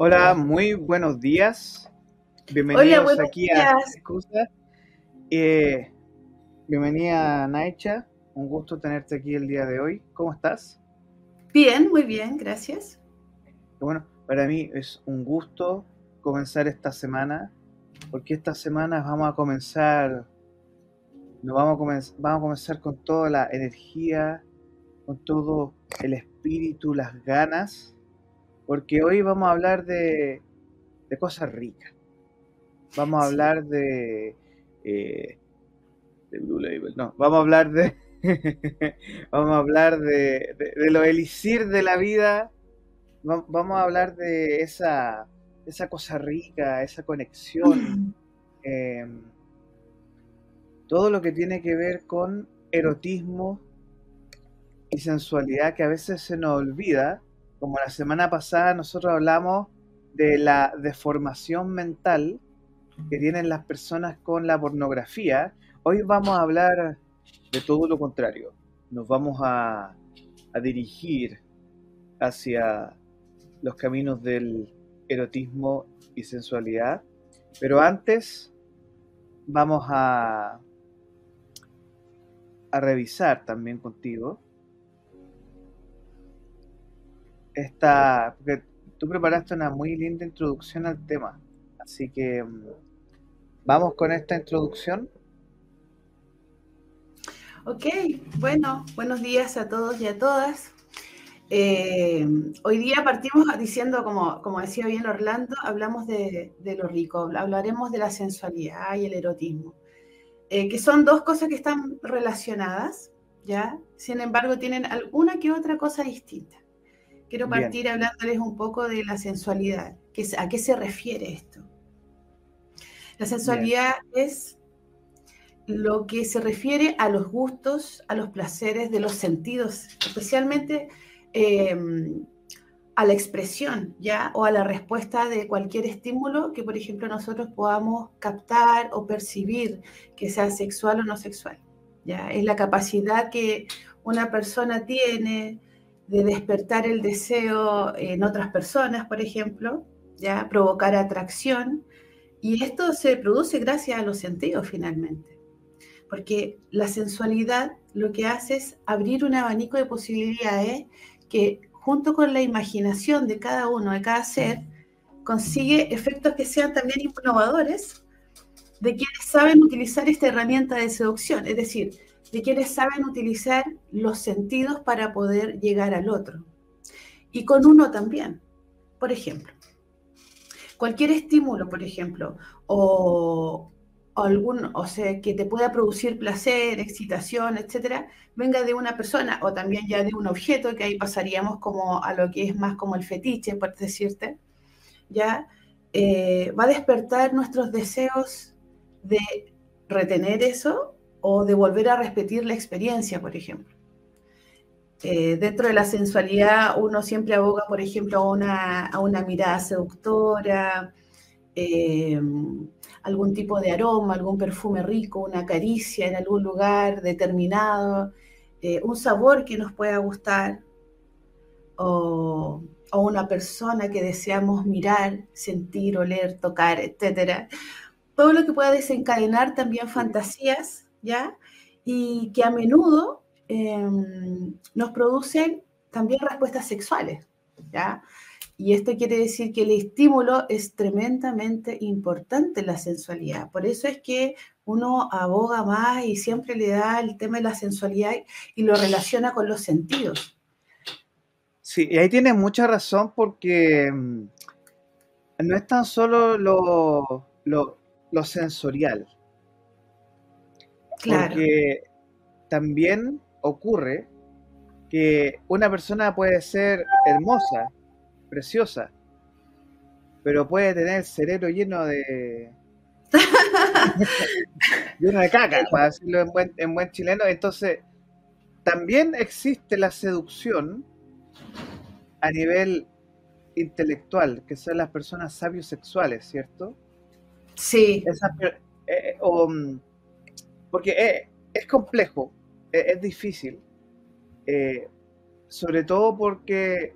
Hola, muy buenos días. Bienvenidos Hola, buenos aquí a. Excusa. Eh, bienvenida Naicha, un gusto tenerte aquí el día de hoy. ¿Cómo estás? Bien, muy bien, gracias. Bueno, para mí es un gusto comenzar esta semana, porque esta semana vamos a comenzar, nos vamos a comenzar, vamos a comenzar con toda la energía, con todo el espíritu, las ganas, porque hoy vamos a hablar de, de cosas ricas. Vamos a Sí, hablar de, eh, de Blue Label, no, vamos a hablar de, vamos a hablar de, de, de los elixir de la vida, va- vamos a hablar de esa, esa cosa rica, esa conexión, eh, todo lo que tiene que ver con erotismo y sensualidad que a veces se nos olvida, como la semana pasada nosotros hablamos de la deformación mental que tienen las personas con la pornografía, hoy vamos a hablar de todo lo contrario. Nos vamos a, dirigir hacia los caminos del erotismo y sensualidad. Pero antes vamos a revisar también contigo esta, porque tú preparaste una muy linda introducción al tema. Así que mm, vamos con esta introducción. ok, bueno, buenos días a todos y a todas. Eh, hoy día partimos diciendo, como, como decía bien Orlando, hablamos de, lo rico, hablaremos de la sensualidad y el erotismo, eh, que son dos cosas que están relacionadas, ¿ya? Sin embargo, tienen alguna que otra cosa distinta. Quiero Bien, partir hablándoles un poco de la sensualidad, es- ¿a qué se refiere esto? La bien, sensualidad es lo que se refiere a los gustos, a los placeres de los sentidos, especialmente eh, a la expresión, ¿ya? O a la respuesta de cualquier estímulo que, por ejemplo, nosotros podamos captar o percibir, que sea sexual o no sexual, ¿ya? Es la capacidad que una persona tiene de despertar el deseo en otras personas, por ejemplo, ¿ya? Provocar atracción. Y esto se produce gracias a los sentidos, finalmente porque la sensualidad lo que hace es abrir un abanico de posibilidades que junto con la imaginación de cada uno, de cada ser, consigue efectos que sean también innovadores de quienes saben utilizar esta herramienta de seducción, es decir, de quienes saben utilizar los sentidos para poder llegar al otro. Y con uno también. Por ejemplo, cualquier estímulo, por ejemplo, o, algún, o sea, que te pueda producir placer, excitación, etcétera, venga de una persona o también ya de un objeto, que ahí pasaríamos como a lo que es más como el fetiche, por decirte, ya eh, va a despertar nuestros deseos de retener eso o de volver a repetir la experiencia, por ejemplo. Eh, dentro de la sensualidad uno siempre aboga, por ejemplo, a una, una mirada seductora, eh, algún tipo de aroma, algún perfume rico, una caricia en algún lugar determinado, eh, un sabor que nos pueda gustar o, o, una persona que deseamos mirar, sentir, oler, tocar, etcétera. Todo lo que pueda desencadenar también fantasías, ¿ya? Y que a menudo eh, nos producen también respuestas sexuales, ¿ya? Y esto quiere decir que el estímulo es tremendamente importante en la sensualidad. Por eso es que uno aboga más y siempre le da el tema de la sensualidad y lo relaciona con los sentidos. Sí, y ahí tienes mucha razón porque mm, no es tan solo lo, lo, lo sensorial, Claro, porque también ocurre que una persona puede ser hermosa, preciosa, pero puede tener el cerebro lleno de, lleno de caca, para decirlo en buen, en buen chileno. Entonces, también existe la seducción a nivel intelectual, que son las personas sabios sexuales, ¿cierto? sí, Esas per- eh, o, mm, porque eh, es complejo, eh, es difícil, eh, sobre todo porque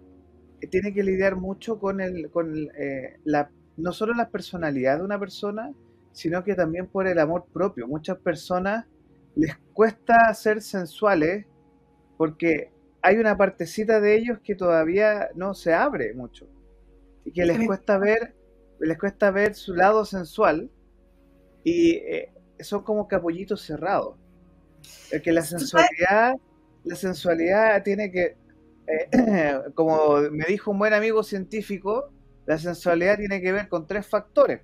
tiene que lidiar mucho con, el, con eh, la, no solo la personalidad de una persona, sino que también por el amor propio. Muchas personas les cuesta ser sensuales porque hay una partecita de ellos que todavía no se abre mucho y que les cuesta ver les cuesta ver su lado sensual y eh, son como capullitos cerrados. El que la sensualidad, la sensualidad tiene que, eh, como me dijo un buen amigo científico, la sensualidad tiene que ver con tres factores.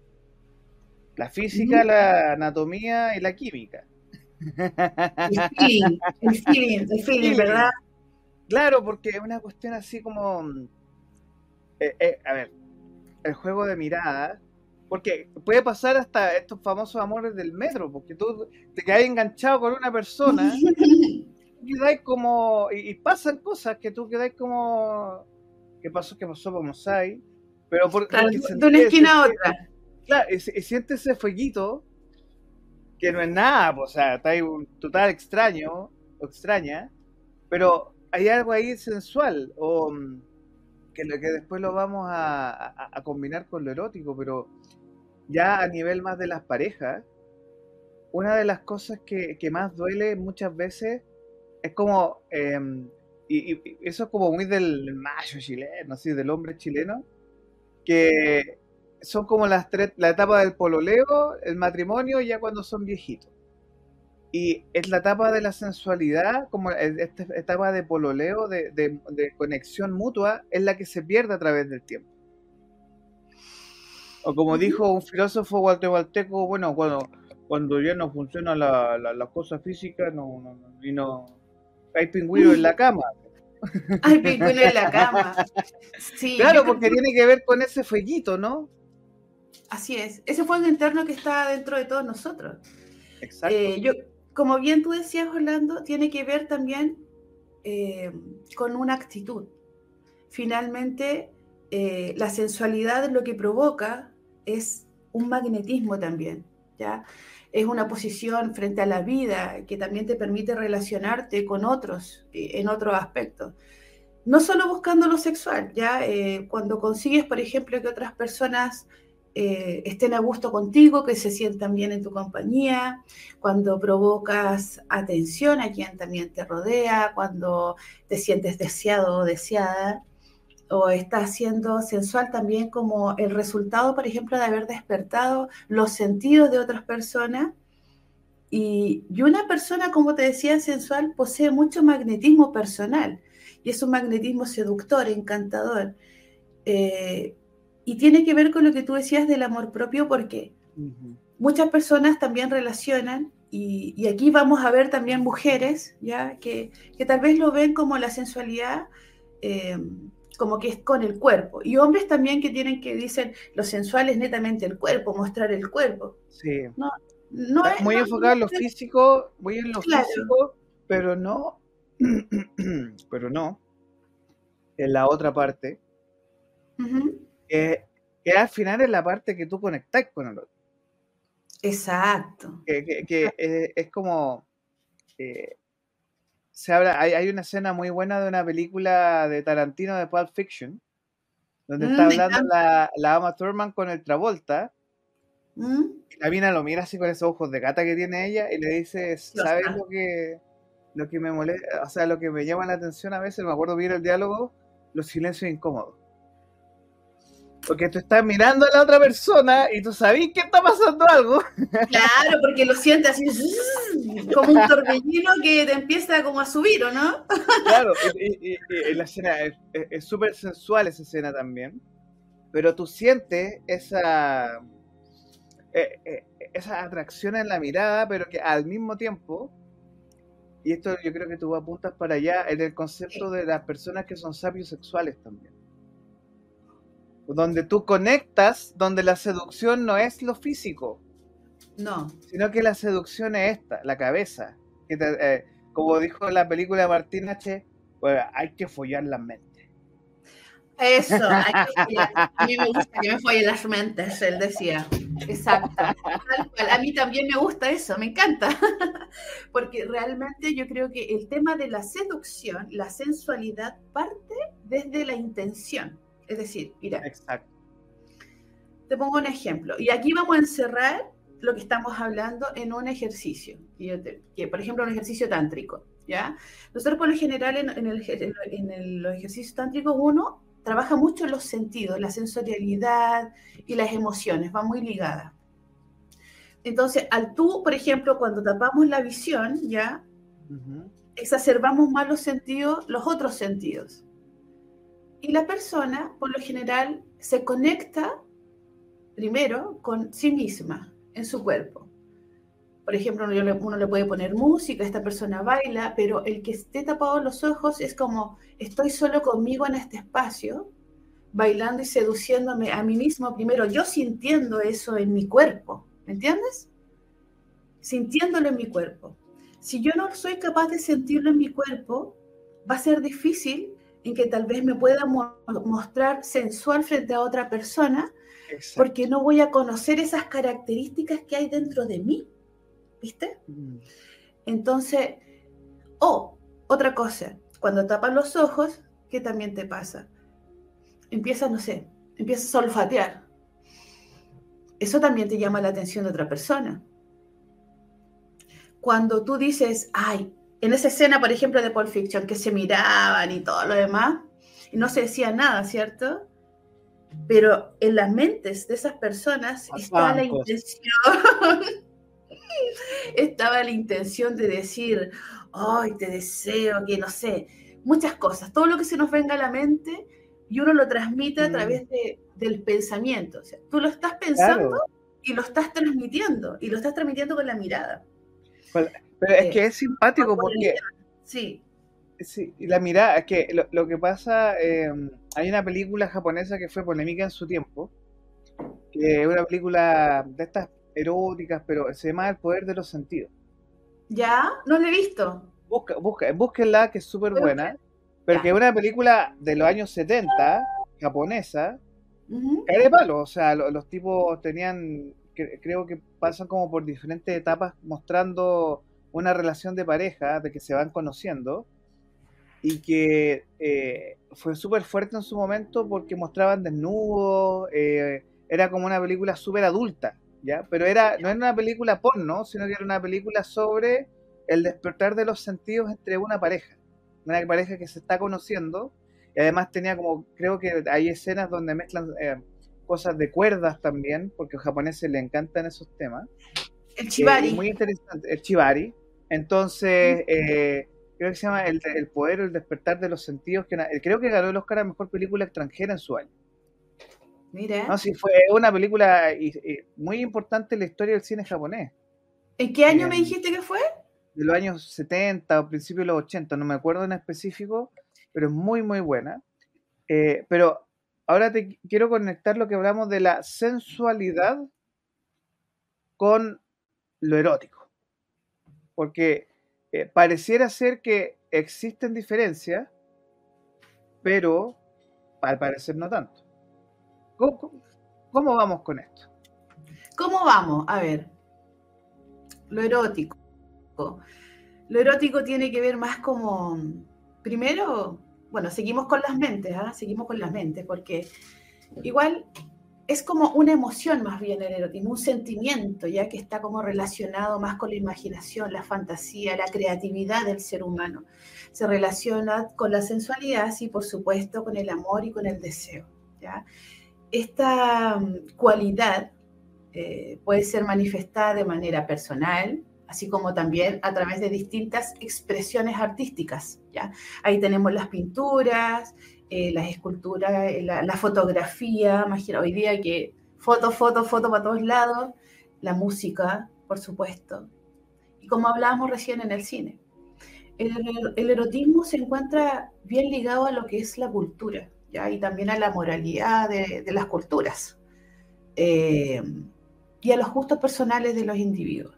La física, la anatomía y la química. El feeling, el feeling, el feeling, ¿verdad? Claro, porque es una cuestión así como... Eh, a ver, el juego de mirada, porque puede pasar hasta estos famosos amores del metro, porque tú te quedas enganchado con una persona y como, y, pasan cosas que tú quedas como, ¿qué pasó? ¿Qué pasó? Como sai, pero por, de una esquina a otra. Claro, y, y sientes ese fueguito que no es nada, pues, o sea, está ahí un total extraño o extraña, pero hay algo ahí sensual o que, que después lo vamos a, combinar con lo erótico, pero ya a nivel más de las parejas, una de las cosas que, más duele muchas veces es como, em, y, eso es como muy del macho chileno, así, del hombre chileno, que son como las tres, la etapa del pololeo, el matrimonio, ya cuando son viejitos. Y es la etapa de la sensualidad, como esta etapa de pololeo, de, de, conexión mutua, es la que se pierde a través del tiempo. O como dijo un filósofo guatemalteco, bueno, cuando, cuando ya no funciona la, la, cosa física, no, no, y no hay pingüinos en la cama. Hay pingüinos en la cama. Sí, claro, porque tiene que ver con ese fueguito, ¿no? Así es. Ese fuego interno que está dentro de todos nosotros. Exacto. Eh, yo, como bien tú decías, Orlando, tiene que ver también eh, con una actitud. Finalmente, eh, la sensualidad lo que provoca es un magnetismo también, ¿ya? Es una posición frente a la vida que también te permite relacionarte con otros eh, en otros aspectos. No solo buscando lo sexual, ¿ya? cuando consigues, por ejemplo, que otras personas eh, estén a gusto contigo, que se sientan bien en tu compañía, cuando provocas atención a quien también te rodea, cuando te sientes deseado o deseada, o estás siendo sensual también como el resultado, por ejemplo, de haber despertado los sentidos de otras personas. Y, una persona, como te decía, sensual, posee mucho magnetismo personal y es un magnetismo seductor, encantador. Eh, y tiene que ver con lo que tú decías del amor propio, porque muchas personas también relacionan, y, aquí vamos a ver también mujeres, ¿ya? Que, tal vez lo ven como la sensualidad, em, como que es con el cuerpo. Y hombres también que tienen que dicen, lo sensual es netamente el cuerpo, mostrar el cuerpo. Sí. No, no es, muy enfocado en lo físico, muy en lo físico, pero no, pero no, en la otra parte que, al final es la parte que tú conectas con el otro. Exacto. Que, es como. Eh, se habla, hay, una escena muy buena de una película de Tarantino de Pulp Fiction, donde mm, está hablando la, la Ama Thurman con el Travolta. Mm. Y la mina lo mira así con esos ojos de gata que tiene ella y le dice: ¿Sabes lo que, lo que me molesta? O sea, lo que me llama la atención a veces, me acuerdo bien el diálogo, los silencios incómodos. Porque tú estás mirando a la otra persona y tú sabes que está pasando algo. Claro, porque lo sientes así como un torbellino que te empieza como a subir, ¿o no? Claro, y, la escena es súper sensual esa escena también. Pero tú sientes esa, eh, eh, esa atracción en la mirada, pero que al mismo tiempo, y esto yo creo que tú apuntas para allá, en el concepto de las personas que son sabios sexuales también donde tú conectas, donde la seducción no es lo físico. No. Sino que la seducción es esta, la cabeza. Que eh, como dijo la película de Martín H., hay que follar la mente. Eso, a mí me gusta que me follen las mentes, él decía. Exacto. A mí también me gusta eso, me encanta. Porque realmente yo creo que el tema de la seducción, la sensualidad, parte desde la intención. Es decir, mira. Exacto. Te pongo un ejemplo. Y aquí vamos a encerrar lo que estamos hablando en un ejercicio, que, por ejemplo un ejercicio tántrico, ¿ya? Nosotros por lo general en, en, los ejercicios tántricos uno trabaja mucho los sentidos, la sensorialidad y las emociones, va muy ligada. Entonces, al tú, por ejemplo, cuando tapamos la visión, ¿ya? Exacerbamos más los sentidos, los otros sentidos. Y la persona, por lo general, se conecta primero con sí misma, en su cuerpo. Por ejemplo, uno le, puede poner música, esta persona baila, pero el que esté tapado los ojos es como estoy solo conmigo en este espacio, bailando y seduciéndome a mí mismo primero, yo sintiendo eso en mi cuerpo, ¿me entiendes? Sintiéndolo en mi cuerpo. Si yo no soy capaz de sentirlo en mi cuerpo, va a ser difícil en que tal vez me pueda mostrar sensual frente a otra persona porque no voy a conocer esas características que hay dentro de mí, ¿viste? Mm. Entonces, o otra cosa, cuando tapas los ojos, ¿qué también te pasa? Empiezas, no sé, empiezas a olfatear. Eso también te llama la atención de otra persona. Cuando tú dices, ay, en esa escena, por ejemplo, de Pulp Fiction, que se miraban y todo lo demás, y no se decía nada, ¿cierto? pero en las mentes de esas personas estaba la intención, estaba la intención de decir, ay, te deseo, que no sé, muchas cosas, todo lo que se nos venga a la mente y uno lo transmite a mm. través de, del pensamiento. O sea, tú lo estás pensando y lo estás transmitiendo, y lo estás transmitiendo con la mirada. Pero es que es simpático porque... Sí. Sí, la mirada, que lo, que pasa, eh, hay una película japonesa que fue polémica en su tiempo, que es una película de estas eróticas, pero se llama El Poder de los Sentidos. ¿Ya? No la he visto. Busca, busca, búsquenla, que es súper buena, pero que es una película de los años 70, japonesa, cae de palo, o sea, los, tipos tenían, creo que pasan como por diferentes etapas mostrando una relación de pareja, de que se van conociendo, y que eh, fue súper fuerte en su momento porque mostraban desnudos, eh, era como una película súper adulta, ¿ya? Pero era, no era una película porno, sino que era una película sobre el despertar de los sentidos entre una pareja, una pareja que se está conociendo, y además tenía como, creo que hay escenas donde mezclan eh, cosas de cuerdas también, porque a los japoneses les encantan esos temas. El chivari. muy interesante, el chivari. Entonces, creo que se llama El, el Poder, el Despertar de los Sentidos, que creo que ganó el Oscar a Mejor Película Extranjera en su año. Mira. No, sí, fue una película muy importante en la historia del cine japonés. ¿En qué año me dijiste que fue? De los años 70 o principios de los 80, no me acuerdo en específico, pero es muy, muy buena. Eh, pero ahora te quiero conectar lo que hablamos de la sensualidad con lo erótico. Porque eh, pareciera ser que existen diferencias, pero al parecer no tanto. ¿Cómo, vamos con esto? ¿Cómo vamos? A ver, lo erótico. Lo erótico tiene que ver más como, primero, bueno, seguimos con las mentes, ¿ah? seguimos con las mentes, porque igual es como una emoción más bien el erotismo, un sentimiento ya que está como relacionado más con la imaginación, la fantasía, la creatividad del ser humano. Se relaciona con la sensualidad, y por supuesto, con el amor y con el deseo. ¿ya? Esta mm, cualidad eh, puede ser manifestada de manera personal, así como también a través de distintas expresiones artísticas. ¿ya? Ahí tenemos las pinturas, eh, las esculturas, eh, la, fotografía, imagina hoy día que foto, foto, foto para todos lados, la música, por supuesto. Y como hablábamos recién en el cine, el, erotismo se encuentra bien ligado a lo que es la cultura, ¿ya? y también a la moralidad de, las culturas eh, y a los gustos personales de los individuos.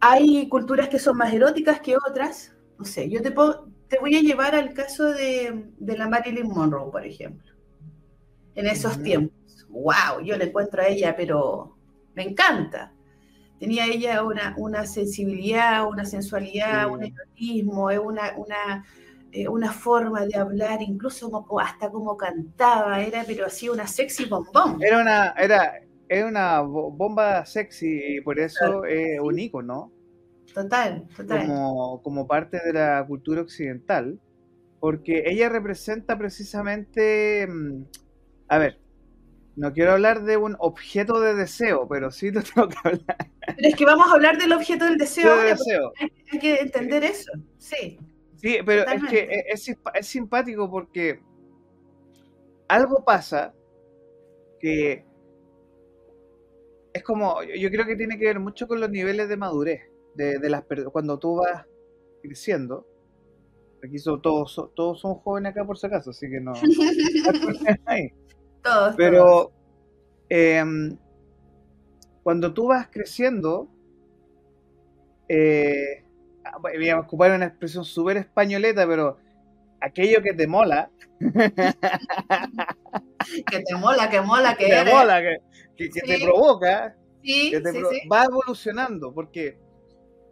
Hay culturas que son más eróticas que otras, no sé, yo te puedo, te voy a llevar al caso de, la Marilyn Monroe, por ejemplo. En esos tiempos. ¡Wow! Yo le encuentro a ella, pero me encanta. Tenía ella una, una sensibilidad, una sensualidad, un erotismo, una, una eh, una forma de hablar, incluso hasta como cantaba, era pero así una sexy bombón. Era una, era, era una bomba sexy y por eso es un ¿no? Total, total. Como, como parte de la cultura occidental, porque ella representa precisamente, mm, a ver, no quiero hablar de un objeto de deseo, pero sí lo tengo que hablar. Pero es que vamos a hablar del objeto del deseo. Hay, que entender eso, sí. Sí, pero es que es, es, simpático porque algo pasa que es como, yo creo que tiene que ver mucho con los niveles de madurez de, de las cuando tú vas creciendo. Aquí son, todos, todos son jóvenes acá por si acaso, así que no. todos. Pero em, cuando tú vas creciendo, eh, voy a ocupar una expresión súper españoleta, pero aquello que te mola. que te mola, que mola, que, te mola, que, te provoca, va evolucionando, porque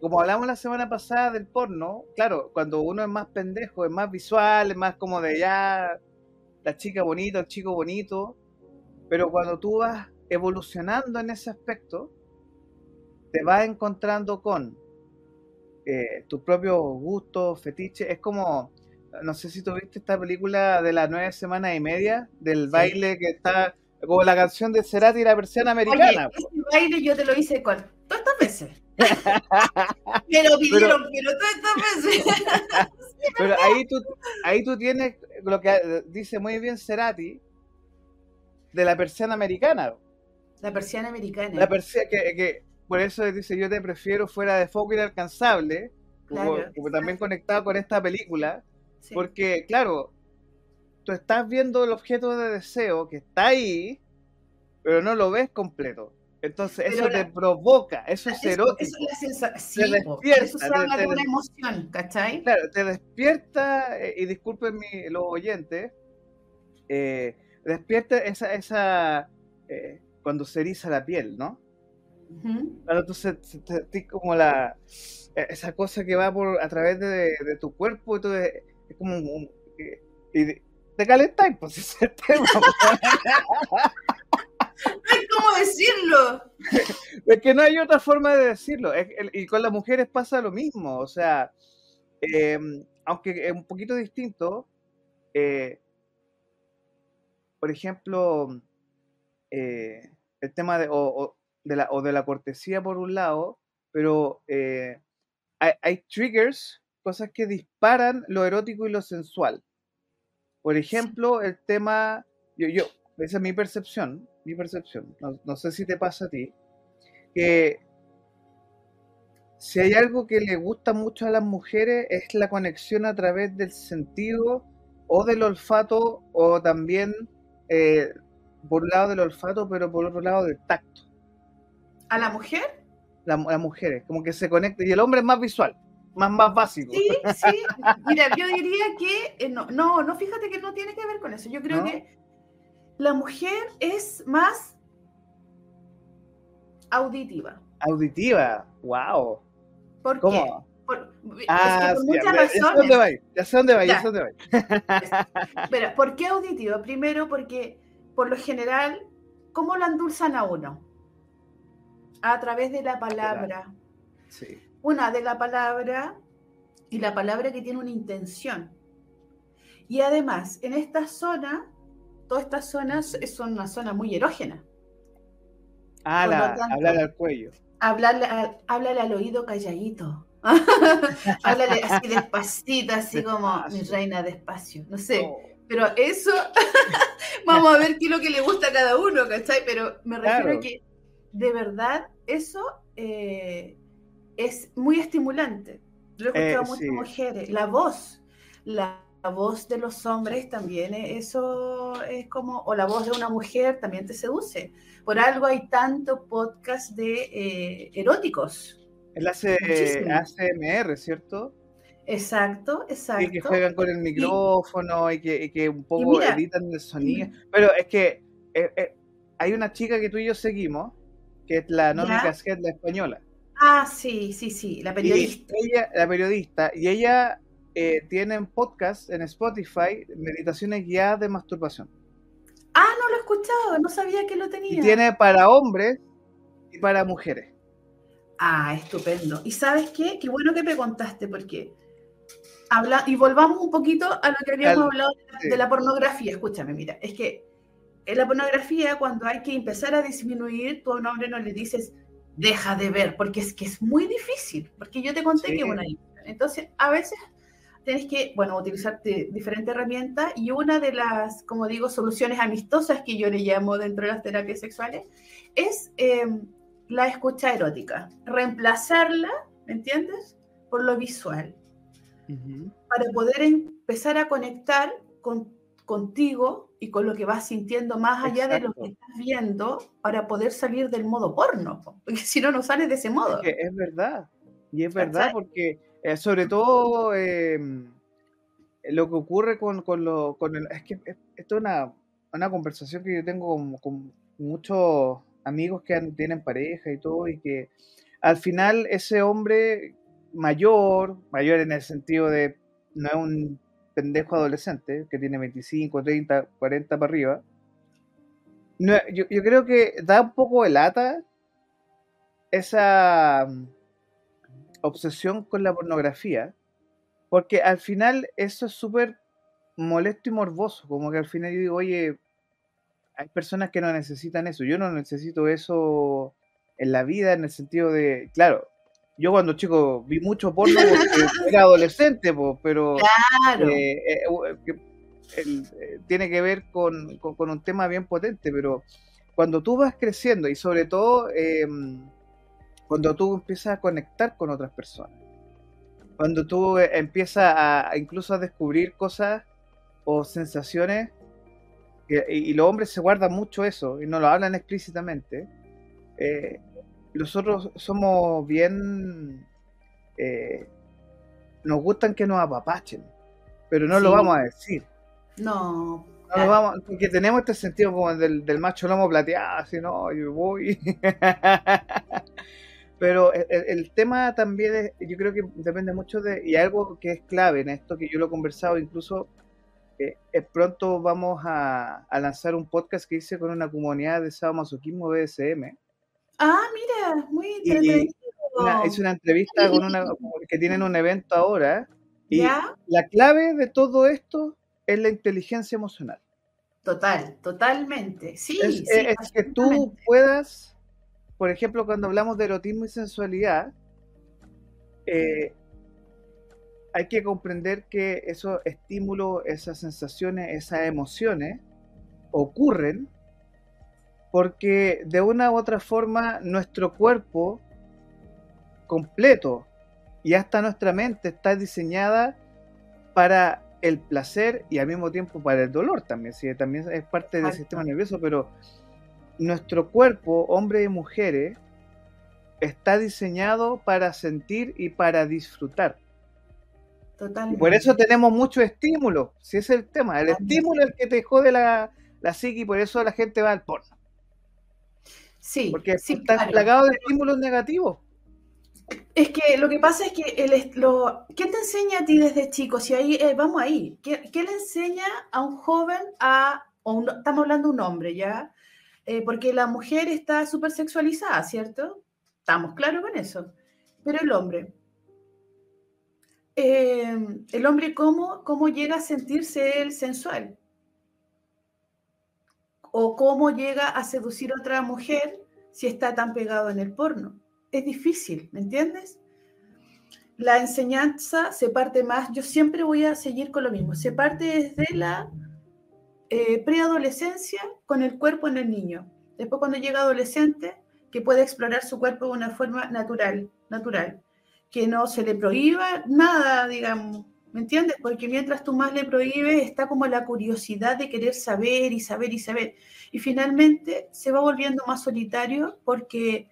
como hablamos la semana pasada del porno, claro, cuando uno es más pendejo, es más visual, es más como de ya la chica bonita, el chico bonito, pero cuando tú vas evolucionando en ese aspecto, te vas encontrando con eh, tus propios gustos, fetiches. Es como, no sé si tuviste esta película de las nueve semanas y media, del baile que está, como la canción de Cerati y la versión americana. ese baile yo te lo hice con todas estas veces. Me lo pidieron, pero, todas estas veces. pero ahí tú, ahí tú tienes lo que dice muy bien Cerati de la persiana americana. La persiana americana. La persiana que, que por eso dice, yo te prefiero fuera de foco inalcanzable, como, también conectado con esta película, porque claro, tú estás viendo el objeto de deseo que está ahí, pero no lo ves completo. Entonces eso te provoca, eso es erótico. Eso es la sensación. te despierta, eso se habla de una emoción, ¿cachai? Claro, te despierta, eh, y disculpen los oyentes, eh, despierta esa, esa eh, cuando se eriza la piel, ¿no? entonces como la e, esa cosa que va por a través de, tu cuerpo, y es como un, y te calentáis, pues ese tema. cómo decirlo. Es que no hay otra forma de decirlo. y con las mujeres pasa lo mismo. O sea, em, aunque es un poquito distinto, eh, por ejemplo, eh, el tema de, de la, o de la cortesía por un lado, pero eh, hay, triggers, cosas que disparan lo erótico y lo sensual. Por ejemplo, el tema, yo, yo, esa es mi percepción, mi percepción, no, sé si te pasa a ti, que si hay algo que le gusta mucho a las mujeres es la conexión a través del sentido o del olfato o también eh, por un lado del olfato, pero por otro lado del tacto. ¿A la mujer? La, las mujeres, como que se conecta. Y el hombre es más visual, más, más básico. Sí, sí. Mira, yo diría que eh, no, no, no, fíjate que no tiene que ver con eso. Yo creo que la mujer es más auditiva. Auditiva, wow. ¿Por ¿Cómo? Qué? Por, ah, por muchas razones. Dónde va, ya sé dónde va, ya, sé dónde va. ¿por qué auditiva? Primero porque, por lo general, ¿cómo lo endulzan a uno? a través de la palabra. Sí. Una de la palabra y la palabra que tiene una intención. Y además, en esta zona, todas estas zonas son una zona muy erógena. Ah, hablar al cuello. Hablarle, háblale al oído calladito. háblale así despacito, así como mi reina despacio. No sé. Pero eso, vamos a ver qué es lo que le gusta a cada uno, ¿cachai? Pero me refiero a que de verdad eso eh, es muy estimulante. Lo he escuchado eh, muchas mujeres. La voz, la, voz de los hombres también, eh, eso es como, o la voz de una mujer también te seduce. Por algo hay tanto podcast de eróticos. El hace ACMR, ¿cierto? Exacto, exacto. Y que juegan con el micrófono y, que, un poco editan el sonido. Pero es que hay una chica que tú y yo seguimos que es la Nómica la española. Ah, sí, sí, sí, la periodista. ella, la periodista, y ella eh, tienen podcast en Spotify, meditaciones guiadas de masturbación. Ah, no lo he escuchado, no sabía que lo tenía. Y tiene para hombres y para mujeres. Ah, estupendo. ¿Y sabes qué? Qué bueno que me contaste, porque habla y volvamos un poquito a lo que habíamos hablado de la, pornografía. Escúchame, mira, es que en la pornografía, cuando hay que empezar a disminuir, tú a un hombre no le dices, deja de ver, porque es que es muy difícil, porque yo te conté que una Entonces, a veces tienes que, bueno, utilizar diferentes herramientas y una de las, como digo, soluciones amistosas que yo le llamo dentro de las terapias sexuales es em, la escucha erótica, reemplazarla, ¿me entiendes? Por lo visual, para poder empezar a conectar con, contigo y con lo que vas sintiendo más allá de lo que estás viendo para poder salir del modo porno, porque si no, no sales de ese modo. Es, es verdad, y es verdad porque eh, sobre todo em, lo que ocurre con, con, lo, con el... Es que esto es una, una conversación que yo tengo con, muchos amigos que tienen pareja y todo, y que al final ese hombre mayor, mayor en el sentido de no es un pendejo adolescente que tiene 25, 30, 40 para arriba, yo, yo, creo que da un poco de lata esa obsesión con la pornografía, porque al final eso es súper molesto y morboso, como que al final yo digo, oye, hay personas que no necesitan eso, yo no necesito eso en la vida en el sentido de, claro, yo cuando chico vi mucho porno porque era adolescente, pero eh, eh, eh, tiene que ver con, con, un tema bien potente, pero cuando tú vas creciendo y sobre todo em, cuando tú empiezas a conectar con otras personas, cuando tú eh, empiezas a, incluso a descubrir cosas o sensaciones, y, los hombres se guardan mucho eso y no lo hablan explícitamente, eh, nosotros somos bien... Eh, nos gustan que nos apapachen, pero no lo vamos a decir. No. No lo vamos, porque tenemos este sentido como del, del macho lomo plateado, así, no, yo voy. Pero el, tema también es, yo creo que depende mucho de, y algo que es clave en esto, que yo lo he conversado incluso, eh, pronto vamos a, lanzar un podcast que hice con una comunidad de sadomasoquismo BSM. Ah, mira, muy interesante. Es una entrevista con una que tienen un evento ahora. Y la clave de todo esto es la inteligencia emocional. Total, totalmente. Sí, es, sí, es que tú puedas por ejemplo, cuando hablamos de erotismo y sensualidad, eh, hay que comprender que esos estímulos, esas sensaciones, esas emociones ocurren porque de una u otra forma nuestro cuerpo completo y hasta nuestra mente está diseñada para el placer y al mismo tiempo para el dolor también, ¿sí? también es parte del sistema nervioso, pero nuestro cuerpo, hombres y mujeres, está diseñado para sentir y para disfrutar. Totalmente. por eso tenemos mucho estímulo, si es el tema. El estímulo es el que te jode la, la psique y por eso la gente va al porno. Sí. Porque está plagado de estímulos negativos. Es que lo que pasa es que el, lo, ¿qué te enseña a ti desde chico? Si ahí eh, vamos ahí, ¿Qué, le enseña a un joven a, estamos hablando de un hombre, ¿ya? Eh, porque la mujer está súper sexualizada, ¿cierto? Estamos claros con eso. Pero el hombre, eh, el hombre cómo, cómo llega a sentirse él sensual. O cómo llega a seducir a otra mujer si está tan pegado en el porno. Es difícil, ¿me entiendes? La enseñanza se parte más, yo siempre voy a seguir con lo mismo, se parte desde la eh, preadolescencia con el cuerpo en el niño. Después cuando llega adolescente, que puede explorar su cuerpo de una forma natural, natural. Que no se le prohíba nada, digamos, ¿me entiendes? Porque mientras tú más le prohíbes, está como la curiosidad de querer saber y saber y saber. Y finalmente se va volviendo más solitario porque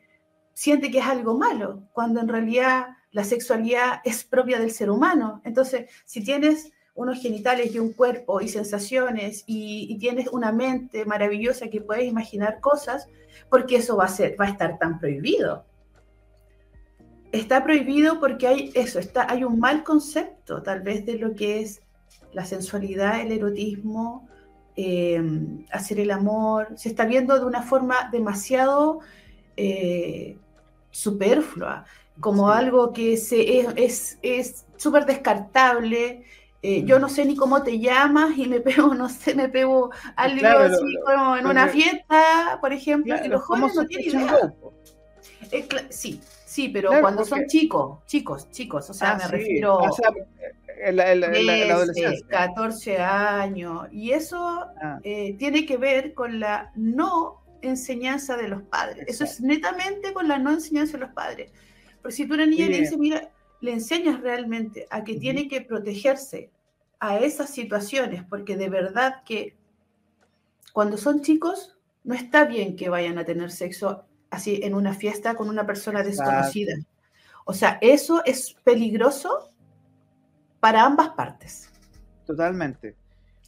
siente que es algo malo, cuando en realidad la sexualidad es propia del ser humano. Entonces, si tienes unos genitales y un cuerpo y sensaciones y, tienes una mente maravillosa que puedes imaginar cosas, porque eso va a, ser, va a estar tan prohibido. está prohibido porque hay eso, está, hay un mal concepto tal vez de lo que es la sensualidad, el erotismo, eh, hacer el amor. Se está viendo de una forma demasiado eh, superflua, como algo que se, es súper es, descartable. Eh, yo no sé ni cómo te llamas y me pego, no sé, me pego algo así como en una fiesta, por ejemplo, y los jóvenes no tienen idea. sí, Sí, pero cuando son chicos, chicos, chicos, o sea, ah, me refiero a la, adolescencia. 14 años, y eso ah. eh, tiene que ver con la no enseñanza de los padres. Eso es netamente con la no enseñanza de los padres. Porque si tú a una niña le dices, mira, le enseñas realmente a que tiene que protegerse a esas situaciones, porque de verdad que cuando son chicos, no está bien que vayan a tener sexo así en una fiesta con una persona desconocida. O sea, eso es peligroso para ambas partes. Totalmente.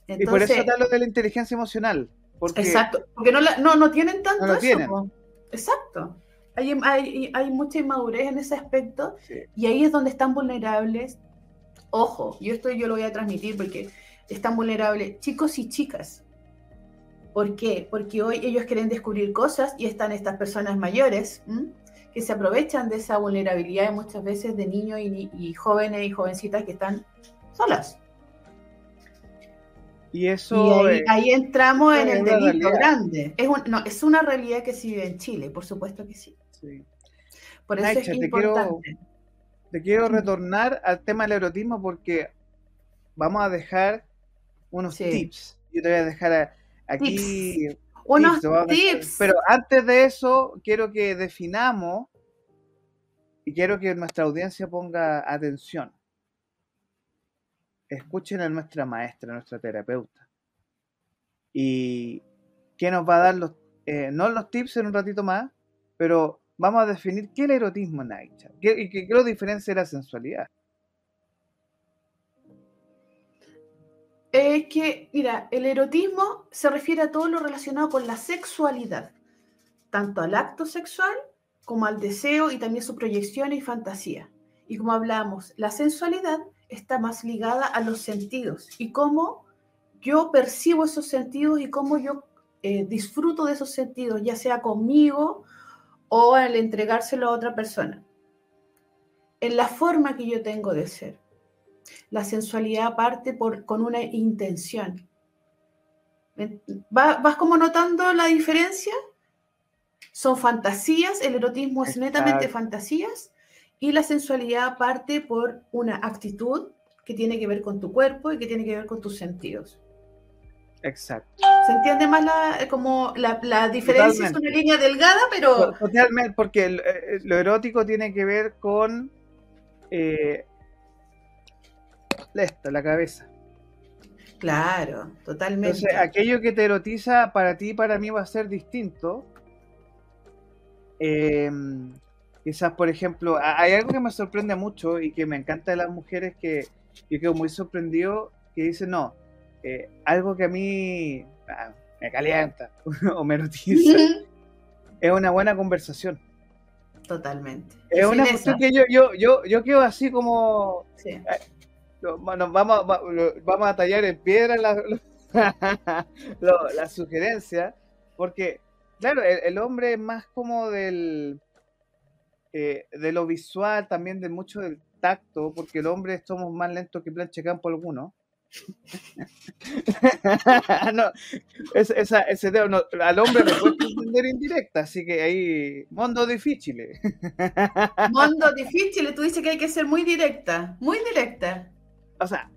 y por eso está lo de la inteligencia emocional. exacto, porque no, no, no tienen tanto eso. Exacto. Hay, hay, hay, mucha inmadurez en ese aspecto y ahí es donde están vulnerables. Ojo, yo esto yo lo voy a transmitir porque están vulnerables chicos y chicas. ¿Por qué? Porque hoy ellos quieren descubrir cosas y están estas personas mayores que se aprovechan de esa vulnerabilidad muchas veces de niños y, jóvenes y jovencitas que están solas. Y eso. ahí, entramos en el delito grande. Es, no, es una realidad que se vive en Chile, por supuesto que sí. Por eso es importante. Te quiero, retornar al tema del erotismo porque vamos a dejar unos tips. Yo te voy a dejar a, Aquí. Unos tips. Pero antes de eso, quiero que definamos y quiero que nuestra audiencia ponga atención. Escuchen a nuestra maestra, nuestra terapeuta. Y que nos va a dar los, eh, no los tips en un ratito más, pero vamos a definir qué es el erotismo Aicha y qué, qué lo diferencia de la sensualidad. Es que, mira, el erotismo se refiere a todo lo relacionado con la sexualidad, tanto al acto sexual como al deseo y también su proyección y fantasía. Y como hablamos, la sensualidad está más ligada a los sentidos y cómo yo percibo esos sentidos y cómo yo eh, disfruto de esos sentidos, ya sea conmigo o al entregárselo a otra persona. En la forma que yo tengo de ser. La sensualidad parte por, con una intención. ¿Vas como notando la diferencia? Son fantasías, el erotismo es netamente fantasías y la sensualidad parte por una actitud que tiene que ver con tu cuerpo y que tiene que ver con tus sentidos. Exacto. ¿Se entiende más la, como la, diferencia? Es una línea delgada, pero... Totalmente, porque eh, lo erótico tiene que ver con eh, esta, la cabeza. Claro, totalmente. Entonces, aquello que te erotiza para ti y para mí va a ser distinto. Em, quizás, por ejemplo, hay algo que me sorprende mucho y que me encanta de las mujeres que yo quedo muy sorprendido, que dicen, no, eh, algo que a mí ah, me calienta o me erotiza, es una buena conversación. Totalmente. Es una cuestión que yo, yo, yo, yo quedo así como... Eh, vamos, vamos a tallar en piedra la, la sugerencia, porque, claro, el, hombre es más como del eh, de lo visual, también de mucho del tacto, porque el hombre somos más lentos que planche campo alguno. no, esa, ese dedo no, al hombre le puede entender indirecta, así que ahí, mundo difícil. mundo difícil, tú dices que hay que ser muy directa, muy directa o sea.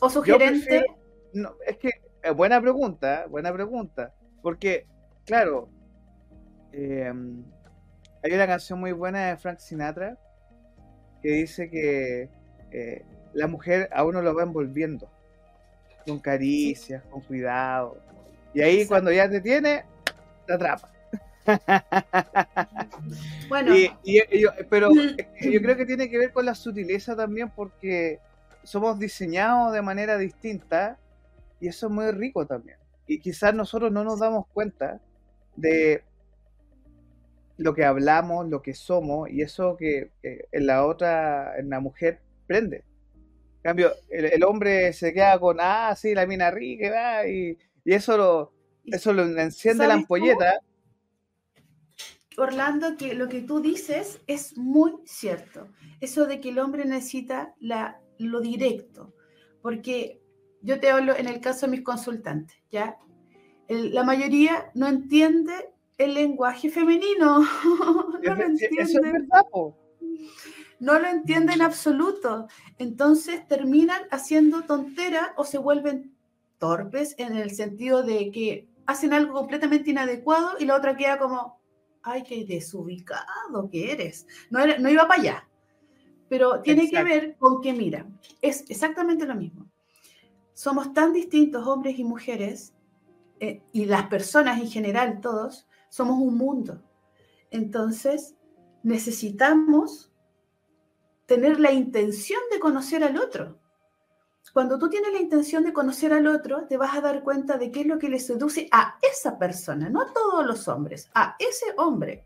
O sugerente. no, es que, eh, buena pregunta, buena pregunta. Porque, claro, em, hay una canción muy buena de Frank Sinatra que dice que eh, la mujer a uno lo va envolviendo con caricias, con cuidado. Y ahí cuando ya te tiene, te atrapa. Bueno. pero yo creo que tiene que ver con la sutileza también porque somos diseñados de manera distinta y eso es muy rico también. Y quizás nosotros no nos damos cuenta de lo que hablamos, lo que somos, y eso que en la otra, en la mujer, prende. En cambio, el, hombre se queda con, ah, sí, la mina rica, y, y eso lo, eso lo enciende la ampolleta. Orlando, que lo que tú dices es muy cierto. Eso de que el hombre necesita la, lo directo. Porque yo te hablo en el caso de mis consultantes, ¿ya? la mayoría no entiende el lenguaje femenino. no lo entienden. No lo entienden en absoluto. Entonces terminan haciendo tonteras o se vuelven torpes en el sentido de que hacen algo completamente inadecuado y la otra queda como, ay, qué desubicado que eres. No, no iba para allá. Pero tiene que ver con que, mira, es exactamente lo mismo. Somos tan distintos hombres y mujeres, eh, y las personas en general, todos, somos un mundo. Entonces, necesitamos tener la intención de conocer al otro. Cuando tú tienes la intención de conocer al otro, te vas a dar cuenta de qué es lo que le seduce a esa persona, no a todos los hombres, a ese hombre.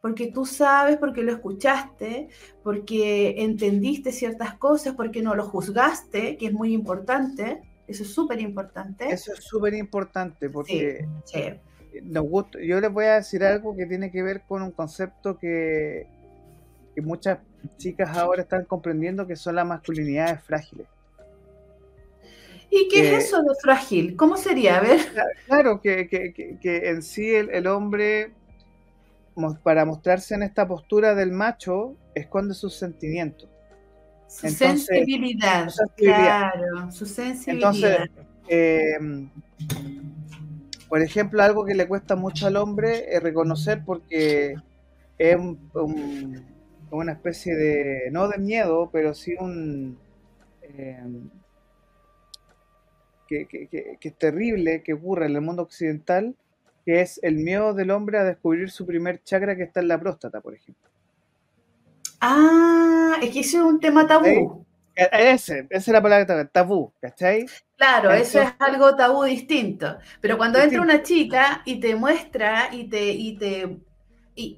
Porque tú sabes, porque lo escuchaste, porque entendiste ciertas cosas, porque no lo juzgaste, que es muy importante. Eso es súper importante. Eso es súper importante porque sí, yo les voy a decir algo que tiene que ver con un concepto que, muchas chicas ahora están comprendiendo que son las masculinidades frágiles. ¿Y qué es eso de frágil? ¿Cómo sería? A ver. Claro, que, en sí el, hombre, para mostrarse en esta postura del macho, esconde sus sentimientos. Su sensibilidad, claro, su sensibilidad. Entonces, eh, por ejemplo, algo que le cuesta mucho al hombre es reconocer porque es una especie de, no de miedo, pero sí un... Eh, que, es terrible que ocurre en el mundo occidental, que es el miedo del hombre a descubrir su primer chakra que está en la próstata, por ejemplo. Ah, es que ese es un tema tabú. Ese, esa es la palabra tabú, ¿cachai? Claro, eso es algo tabú distinto. Pero cuando entra una chica y te muestra y te, y te,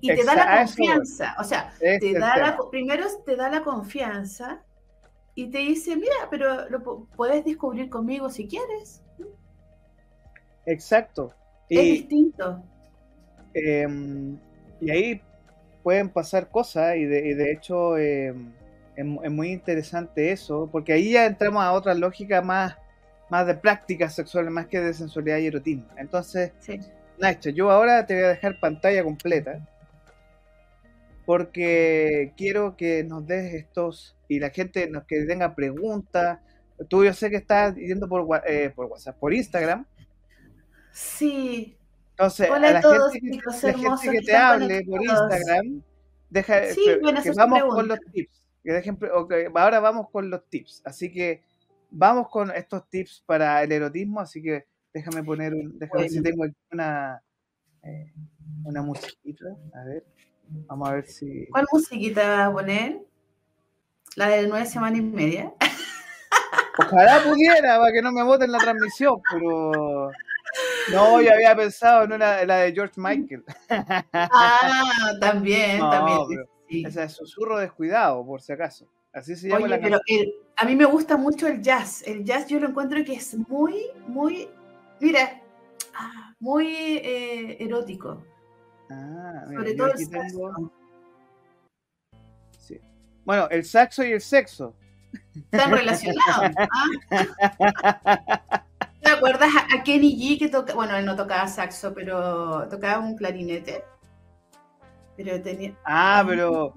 y, te da la confianza, o sea, te da la, primero te da la confianza y te dice, mira, pero lo puedes descubrir conmigo si quieres. Exacto. es distinto. Em, y ahí pueden pasar cosas y de, y de hecho... Em, es, muy interesante eso, porque ahí ya entramos a otra lógica más, más de prácticas sexuales, más que de sensualidad y erotismo. Entonces, sí. yo ahora te voy a dejar pantalla completa, porque quiero que nos des estos, y la gente nos, que tenga preguntas. Tú yo sé que estás yendo por, eh, por WhatsApp, por Instagram. Sí. Entonces, a la, gente, la gente que te hable por Instagram, deja, que vamos con los tips ahora vamos con los tips. Así que vamos con estos tips para el erotismo. Así que déjame poner un. Déjame ver si tengo una, eh, una musiquita. A ver. Vamos a ver si. ¿Cuál musiquita vas a poner? La de nueve semanas y media. Ojalá pudiera, para que no me voten la transmisión, pero. No, yo había pensado en una, la de George Michael. Ah, también, también. Ese es susurro descuidado, por si acaso. Así se llama la pero a mí me gusta mucho el jazz. El jazz yo lo encuentro que es muy, muy, mira, ah, muy eh, erótico. Ah, Sobre todo el saxo. Sí. Bueno, el saxo y el sexo. Están relacionados. ¿ah? ¿Te acuerdas a Kenny G que toca, bueno, él no tocaba saxo, pero tocaba un clarinete? Ah, pero,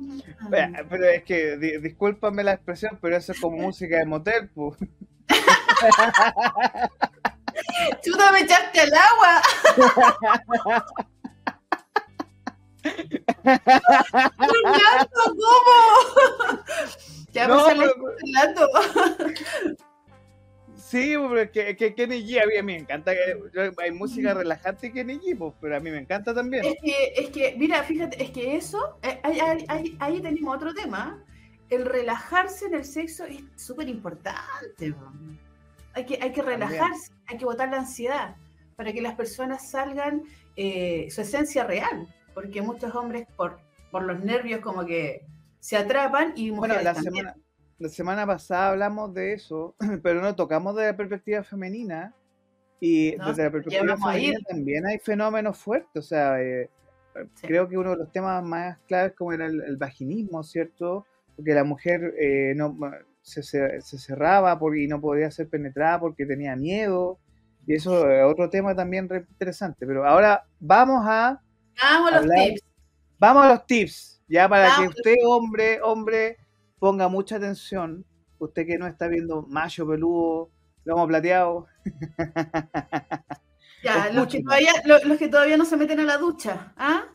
pero es que, discúlpame la expresión, pero eso es como música de motel, pues. Chuta, me echaste al agua. ¿Cómo? Ya me sale pero... Sí, porque que, Kenny G, a mí me encanta, hay música relajante Kenny G, pues, pero a mí me encanta también. Es que, es que mira, fíjate, es que eso, eh, ahí, tenemos otro tema, el relajarse en el sexo es súper importante. Hay que, hay que relajarse, hay que botar la ansiedad para que las personas salgan eh, su esencia real. Porque muchos hombres por, por los nervios como que se atrapan y Bueno, mujeres la también. semana, la semana pasada hablamos de eso, pero no tocamos de la perspectiva femenina. Y No, desde la perspectiva femenina también hay fenómenos fuertes. O sea, eh, Sí. creo que uno de los temas más claves como era el, el vaginismo, ¿cierto? Porque la mujer eh, no, se, se- se cerraba porque, y no podía ser penetrada porque tenía miedo. Y eso es otro tema también re interesante. Pero ahora vamos a Vamos a los tips. Vamos a los tips, ya para que usted, hombre, hombre, ponga mucha atención. Usted que no está viendo macho peludo, lomo plateado. Ya, los que, todavía, lo- los que todavía no se meten a la ducha, ¿ah?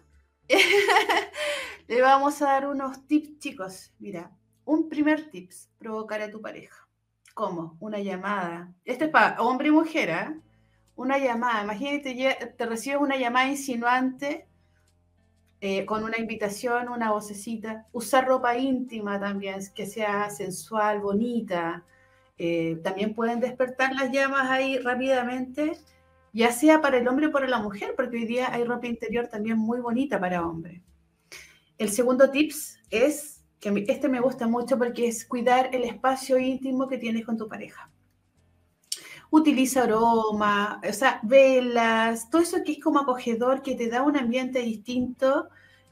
Le vamos a dar unos tips, chicos. Mira, un primer tips, provocar a tu pareja. ¿Cómo? Una llamada. Este es para hombre y mujer, ¿ah? Una llamada. Imagínate, te recibes una llamada insinuante eh, con una invitación, una vocecita. Usar ropa íntima también, que sea sensual, bonita. Eh, también pueden despertar las llamas ahí rápidamente ya sea para el hombre o para la mujer, porque hoy día hay ropa interior también muy bonita para hombre. El segundo tips es, que este me gusta mucho porque es cuidar el espacio íntimo que tienes con tu pareja. Utiliza aroma, o sea, velas, todo eso que es como acogedor, que te da un ambiente distinto,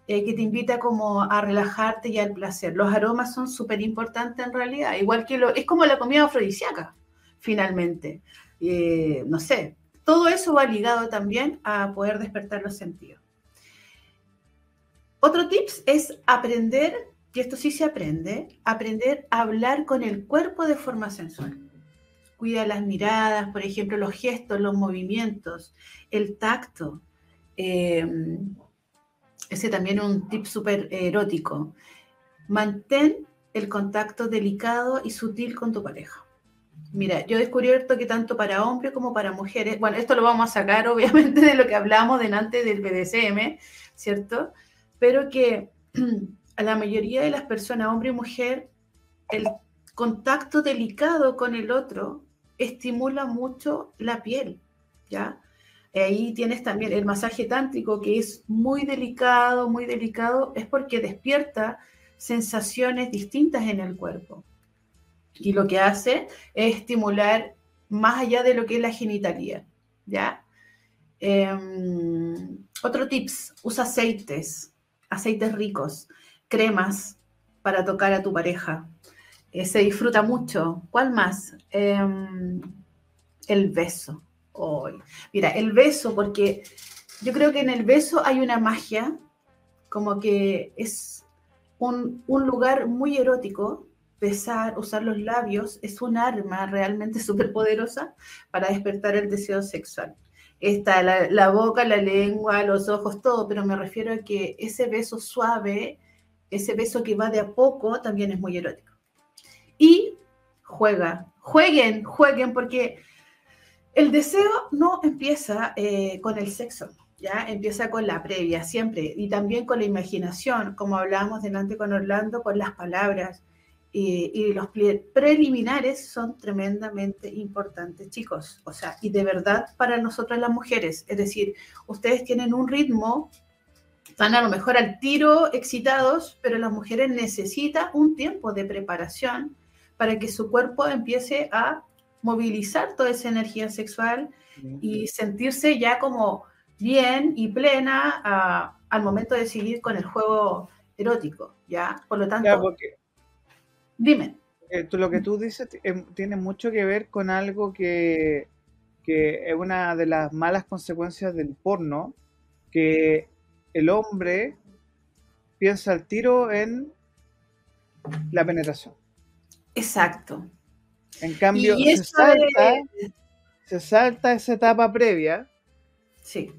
eh, que te invita como a relajarte y al placer. Los aromas son súper importantes en realidad, igual que lo, es como la comida afrodisíaca, finalmente. Eh, no sé, todo eso va ligado también a poder despertar los sentidos. Otro tips es aprender, y esto sí se aprende, aprender a hablar con el cuerpo de forma sensual. Cuida las miradas, por ejemplo, los gestos, los movimientos, el tacto. Eh, ese también es un tip súper erótico. Mantén el contacto delicado y sutil con tu pareja. Mira, yo he descubierto que tanto para hombres como para mujeres, bueno, esto lo vamos a sacar obviamente de lo que hablamos delante del BDSM, ¿cierto? Pero que a la mayoría de las personas, hombre y mujer, el contacto delicado con el otro estimula mucho la piel, ¿ya? Ahí tienes también el masaje tántrico, que es muy delicado, muy delicado, es porque despierta sensaciones distintas en el cuerpo. Y lo que hace es estimular más allá de lo que es la genitalía, ¿ya? Em, otro tips, usa aceites, aceites ricos, cremas para tocar a tu pareja. Eh, se disfruta mucho. ¿Cuál más? Em, el beso. Mira, el beso, porque yo creo que en el beso hay una magia, como que es un, un lugar muy erótico. Besar, usar los labios, es un arma realmente súper poderosa para despertar el deseo sexual. Está la, la boca, la lengua, los ojos, todo, pero me refiero a que ese beso suave, ese beso que va de a poco, también es muy erótico. Y juega, jueguen, jueguen, porque el deseo no empieza eh, con el sexo, ya empieza con la previa, siempre, y también con la imaginación, como hablábamos delante con Orlando, con las palabras. Y, y los preliminares son tremendamente importantes, chicos. O sea, y de verdad para nosotras las mujeres. Es decir, ustedes tienen un ritmo, están a lo mejor al tiro excitados, pero las mujeres necesitan un tiempo de preparación para que su cuerpo empiece a movilizar toda esa energía sexual y sentirse ya como bien y plena ah, al momento de seguir con el juego erótico, ¿ya? Por lo tanto, Ya, porque dime. eh, tú- lo que tú dices em, tiene mucho que ver con algo que, que es una de las malas consecuencias del porno, que el hombre piensa al tiro en la penetración. Exacto. En cambio, se salta, es- se salta esa etapa previa, Sí,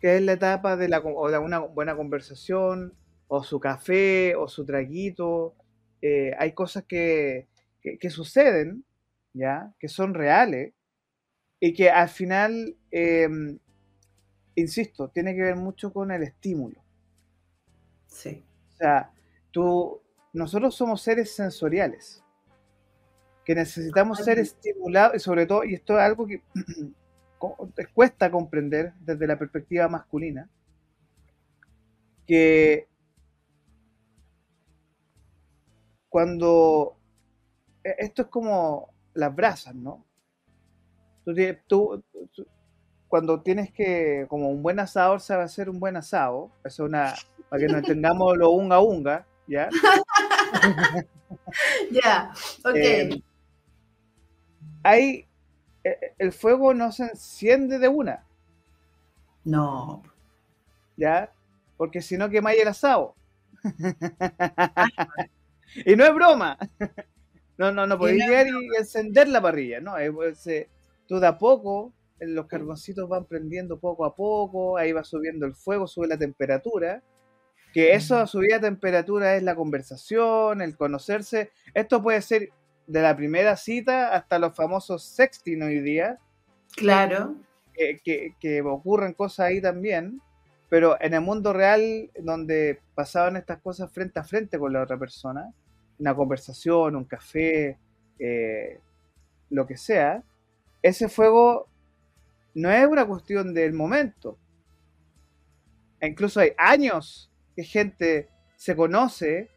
que es la etapa de, la, o de una buena conversación, o su café, o su traguito. Eh, hay cosas que, que, que suceden, ¿ya? Que son reales, y que al final, eh, insisto, tiene que ver mucho con el estímulo. sí. O sea, tú, nosotros somos seres sensoriales, que necesitamos ser estimulados, y sobre todo, y esto es algo que cuesta comprender desde la perspectiva masculina, que cuando e, esto es como las brasas, ¿no? Tú, cuando tienes que, como un buen asador sabe hacer un buen asado, es una, para que nos entendamos lo unga unga, ¿ya? Ya, ok. Eh, hay, e, el fuego no se enciende de una. No. ¿Ya? Porque si no quemáis el asado. y no es broma. No, no, no podéis llegar y encender la parrilla, ¿no? Pues, eh, tú de a poco, los carboncitos van prendiendo poco a poco, ahí va subiendo el fuego, sube la temperatura, que eso, subida de temperatura es la conversación, el conocerse. Esto puede ser de la primera cita hasta los famosos sexting hoy día. Claro. Que, que, ocurren cosas ahí también, pero en el mundo real, donde pasaban estas cosas frente a frente con la otra persona, una conversación, un café, eh, lo que sea, ese fuego no es una cuestión del momento. E incluso hay años que gente se conoce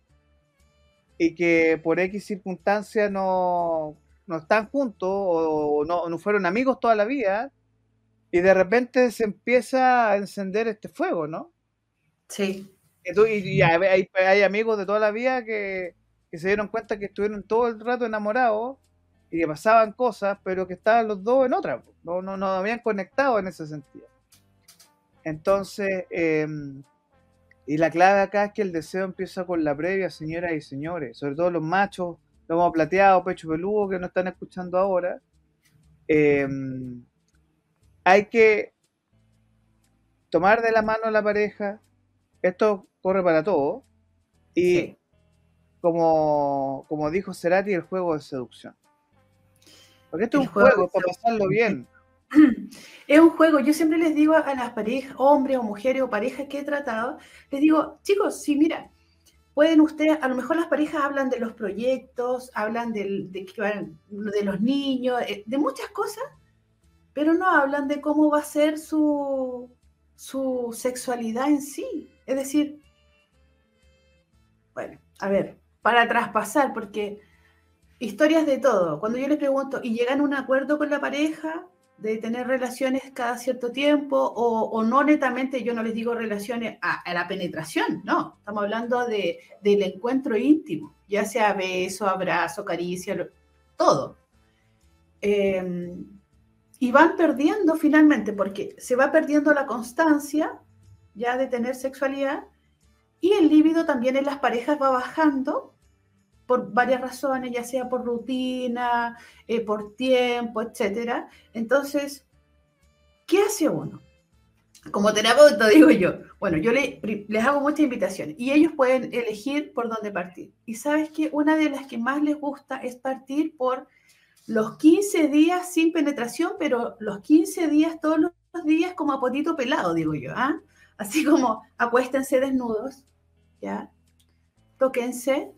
y que por X circunstancia no, no están juntos o, no, fueron amigos toda la vida y de repente se empieza a encender este fuego, ¿no? Sí. Y, hay, hay, amigos de toda la vida que, que, se dieron cuenta que estuvieron todo el rato enamorados y que pasaban cosas, pero que estaban los dos en otra, no, no, no habían conectado en ese sentido. Entonces, eh, y la clave acá es que el deseo empieza con la previa, señoras y señores, sobre todo los machos, los plateado, pecho peludo, que no están escuchando ahora. Em, hay que tomar de la mano a la pareja, esto corre para todo, y como, como dijo Cerati, el juego de seducción. Porque esto es un juego para pasarlo bien. Es un juego, yo siempre les digo a las parejas, hombres o mujeres o parejas que he tratado, les digo, chicos, sí, mira, pueden ustedes, a lo mejor las parejas hablan de los proyectos, hablan de, los niños, eh, de muchas cosas, pero no hablan de cómo va a ser su, su sexualidad en sí. Es decir, bueno, a ver, para traspasar, porque historias de todo. Cuando yo les pregunto, ¿y llegan a un acuerdo con la pareja? De tener relaciones cada cierto tiempo o, no netamente, yo no les digo relaciones a, la penetración, no, estamos hablando de, del encuentro íntimo, ya sea beso, abrazo, caricia, todo. Em, y van perdiendo finalmente, porque se va perdiendo la constancia ya de tener sexualidad y el líbido también en las parejas va bajando por varias razones, ya sea por rutina, eh, por tiempo, etc. Entonces, ¿qué hace uno? Como terapeuta digo yo, bueno, yo les hago muchas invitaciones y ellos pueden elegir por dónde partir. Y sabes que una de las que más les gusta es partir por los 15 días sin penetración, pero los 15 días todos los días como a potito pelado, digo yo, ¿ah? Así como acuéstense desnudos, ¿ya? Tóquense,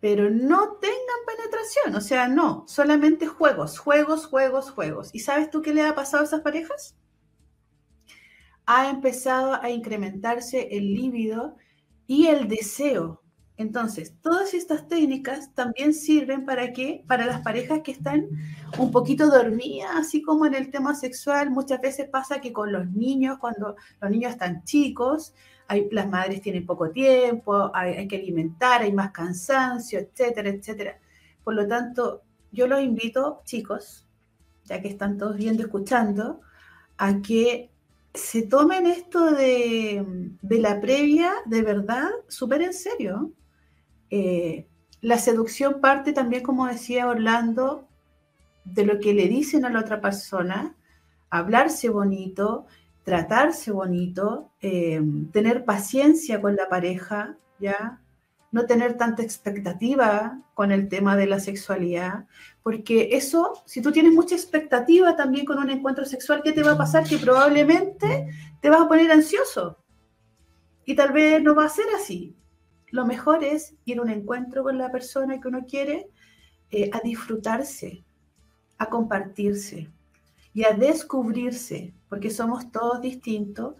pero no tengan penetración, o sea, no, solamente juegos, juegos, juegos, juegos. ¿Y sabes tú qué le ha pasado a esas parejas? Ha empezado a incrementarse el líbido y el deseo. Entonces, todas estas técnicas también sirven para que para las parejas que están un poquito dormidas, así como en el tema sexual, muchas veces pasa que con los niños, cuando los niños están chicos, las madres tienen poco tiempo, hay, que alimentar, hay más cansancio, etcétera, etcétera. Por lo tanto, yo los invito, chicos, ya que están todos viendo, escuchando, a que se tomen esto de, la previa de verdad súper en serio. Eh, la seducción parte también, como decía Orlando, de lo que le dicen a la otra persona, hablarse bonito, tratarse bonito, eh, tener paciencia con la pareja, ¿ya? No tener tanta expectativa con el tema de la sexualidad, porque eso, si tú tienes mucha expectativa también con un encuentro sexual, ¿qué te va a pasar? Que probablemente te vas a poner ansioso y tal vez no va a ser así. Lo mejor es ir a un encuentro con la persona que uno quiere eh, a disfrutarse, a compartirse y a descubrirse, porque somos todos distintos,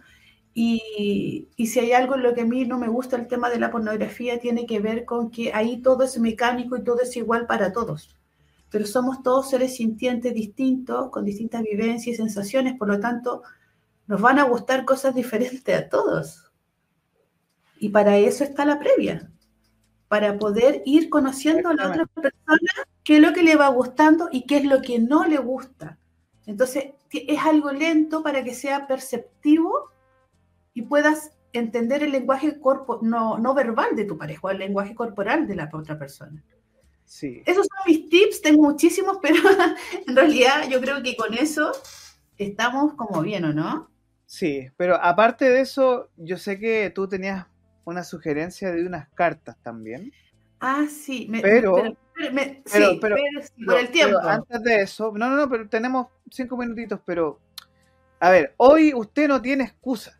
Y, y, si hay algo en lo que a mí no me gusta el tema de la pornografía, tiene que ver con que ahí todo es mecánico y todo es igual para todos. Pero somos todos seres sintientes distintos, con distintas vivencias y sensaciones, por lo tanto, nos van a gustar cosas diferentes a todos. Y para eso está la previa, para poder ir conociendo a la otra persona qué es lo que le va gustando y qué es lo que no le gusta. Entonces, es algo lento para que sea perceptivo y puedas entender el lenguaje corpo no, no verbal de tu pareja, o el lenguaje corporal de la otra persona. Sí. Esos son mis tips, tengo muchísimos, pero en realidad yo creo que con eso estamos como bien, ¿o no? Sí, pero aparte de eso, yo sé que tú tenías una sugerencia de unas cartas también. Ah, sí, pero, sí, pero, por el tiempo. antes de eso, no, no, no, pero tenemos cinco minutitos, pero a ver, hoy usted no tiene excusa.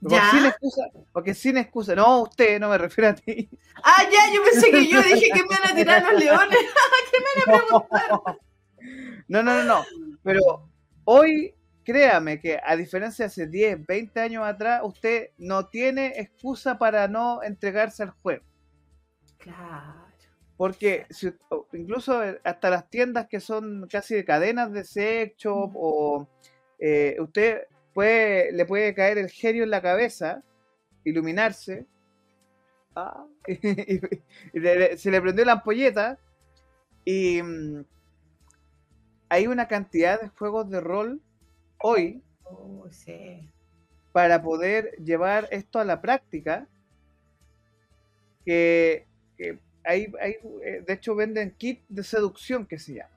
Porque sin excusa, porque sin excusa, no usted, no me refiero a ti. Ah, ya, yo pensé que yo dije que me van a tirar los leones. ¿Qué me van a preguntar? No, no, no, no. Pero hoy, créame que a diferencia de hace 10, 20 años atrás, usted no tiene excusa para no entregarse al juego. Claro. Porque incluso hasta las tiendas que son casi de cadenas de sex shop o eh, usted puede, le puede caer el genio en la cabeza, iluminarse, ah, y, se le prendió la ampolleta y mm, hay una cantidad de juegos de rol hoy oh, para poder llevar esto a la práctica que, que hay, eh, de hecho venden kit de seducción que se llama.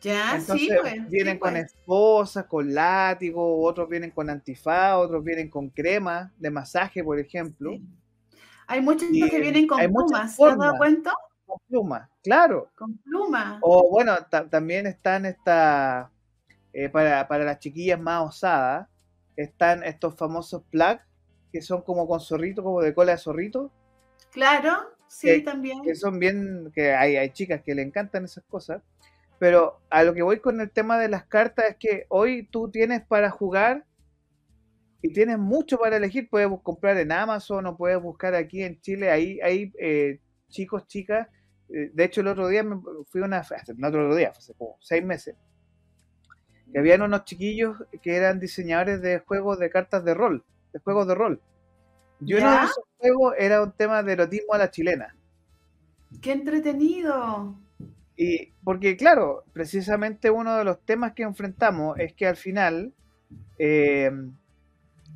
Ya, sí, pues, Vienen con pues. esposas, con látigo, otros vienen con antifaz, otros vienen con crema de masaje, por ejemplo. Hay muchos que vienen con plumas, ¿te has dado cuenta? Con plumas, claro. Con plumas. O bueno, también están estas, eh, para, para las chiquillas más osadas, están estos famosos plugs que son como con zorrito, como de cola de zorrito. Claro, Sí, también. Que son bien, que hay, hay chicas que le encantan esas cosas. Pero a lo que voy con el tema de las cartas es que hoy tú tienes para jugar y tienes mucho para elegir. Puedes comprar en Amazon o puedes buscar aquí en Chile. Ahí hay eh, chicos, chicas. Eh, de hecho, el otro día me fui a una. No otro día, hace como seis meses. Que habían unos chiquillos que eran diseñadores de juegos de cartas de rol. De juegos de rol. Yo uno de esos juegos era un tema de erotismo a la chilena. ¡Qué entretenido! Y porque, claro, precisamente uno de los temas que enfrentamos es que al final, eh,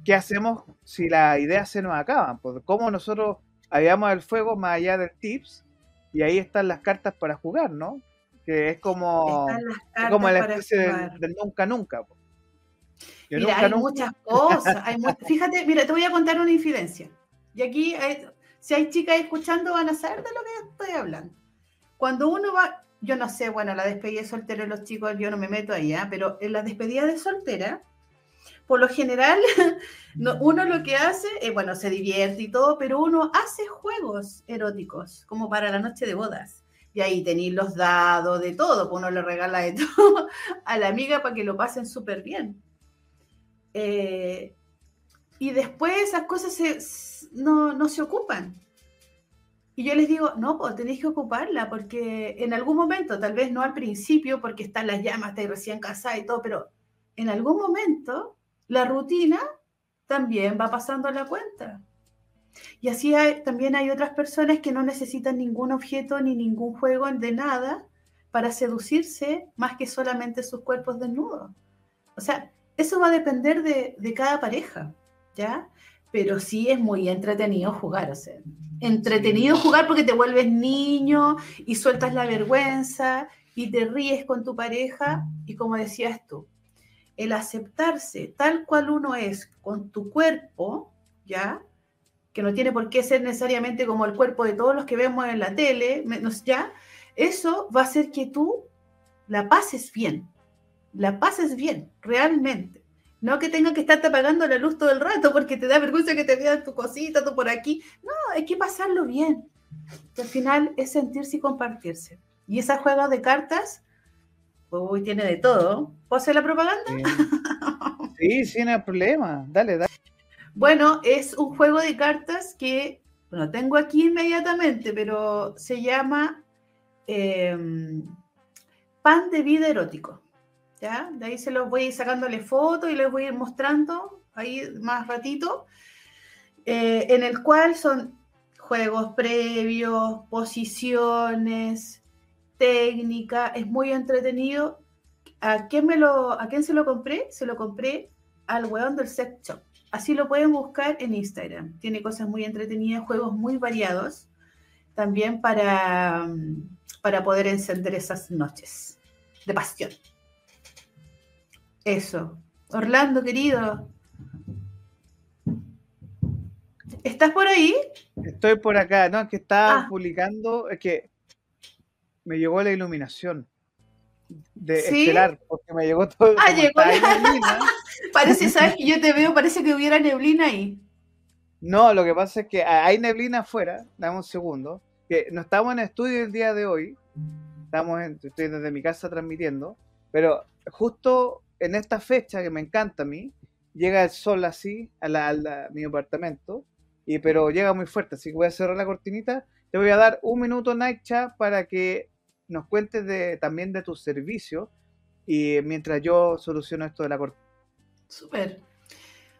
¿qué hacemos si las ideas se nos acaban? Pues, ¿Cómo nosotros habíamos el fuego más allá del tips? Y ahí están las cartas para jugar, ¿no? Que es como, como la especie del, nunca nunca. Pues mira, hay muchas cosas. Fíjate, mira, te voy a contar una infidencia. Y aquí, si hay chicas escuchando, van a saber de lo que estoy hablando. Cuando uno va, yo no sé, bueno, la despedida de soltera de los chicos, yo no me meto allá, ¿ah? pero en la despedida de soltera, por lo general, uno lo que hace, es, bueno, se divierte y todo, pero uno hace juegos eróticos, como para la noche de bodas. Y ahí tenéis los dados, de todo, pues uno le regala de todo a la amiga para que lo pasen súper bien. Eh, y después esas cosas no, se ocupan. Y yo les digo, no, pues tenéis que ocuparla, porque en algún momento, tal vez no al principio, porque están las llamas, estáis recién casada y todo, pero en algún momento la rutina también va pasando a la cuenta. Y así también hay otras personas que no necesitan ningún objeto ni ningún juego de nada para seducirse más que solamente sus cuerpos desnudos. O sea, eso va a depender de, cada pareja, ¿ya? Pero sí es muy entretenido jugar, o sea, entretenido jugar porque te vuelves niño y sueltas la vergüenza y te ríes con tu pareja y como decías tú, el aceptarse tal cual uno es con tu cuerpo, ¿ya? Que no tiene por qué ser necesariamente como el cuerpo de todos los que vemos en la tele, ¿ya? Eso va a hacer que tú la pases bien, la pases bien, realmente. No que tenga que estarte apagando la luz todo el rato porque te da vergüenza que te vean tu cosita, tú por aquí. No, hay que pasarlo bien. al final es sentirse y compartirse. Y esa juega de cartas, uy, tiene de todo. ¿Puedo hacer la propaganda? Sí, sí, no hay problema. Dale, dale. Bueno, es un juego de cartas que lo tengo aquí inmediatamente, pero se llama em, Pan de Vida Erótico. ¿Ya? De ahí se los voy a ir sacándole fotos y les voy a ir mostrando ahí más ratito, eh, en el cual son juegos previos, posiciones, técnica, es muy entretenido. ¿A quién, me lo, ¿A quién se lo compré? Se lo compré al weón del sex shop. Así lo pueden buscar en Instagram. Tiene cosas muy entretenidas, juegos muy variados, también para, para poder encender esas noches de pasión. Eso. Orlando, querido. ¿Estás por ahí? Estoy por acá, no, es que estaba Ah. publicando, es que me llegó la iluminación de ¿Sí? estelar, porque me llegó todo. Ah, llegó la-. Parece, ¿sabes que yo te veo? Parece que hubiera neblina ahí. No, lo que pasa es que hay neblina afuera, dame un segundo, que no estamos en estudio el día de hoy, estamos en, estoy desde mi casa transmitiendo, pero justo en esta fecha que me encanta a mí, llega el sol así a, la- mi apartamento, y, pero llega muy fuerte, así que voy a cerrar la cortinita, te voy a dar un minuto, Naicha, para que nos cuentes de, también de tu servicio, y mientras yo soluciono esto de la cortina. Súper.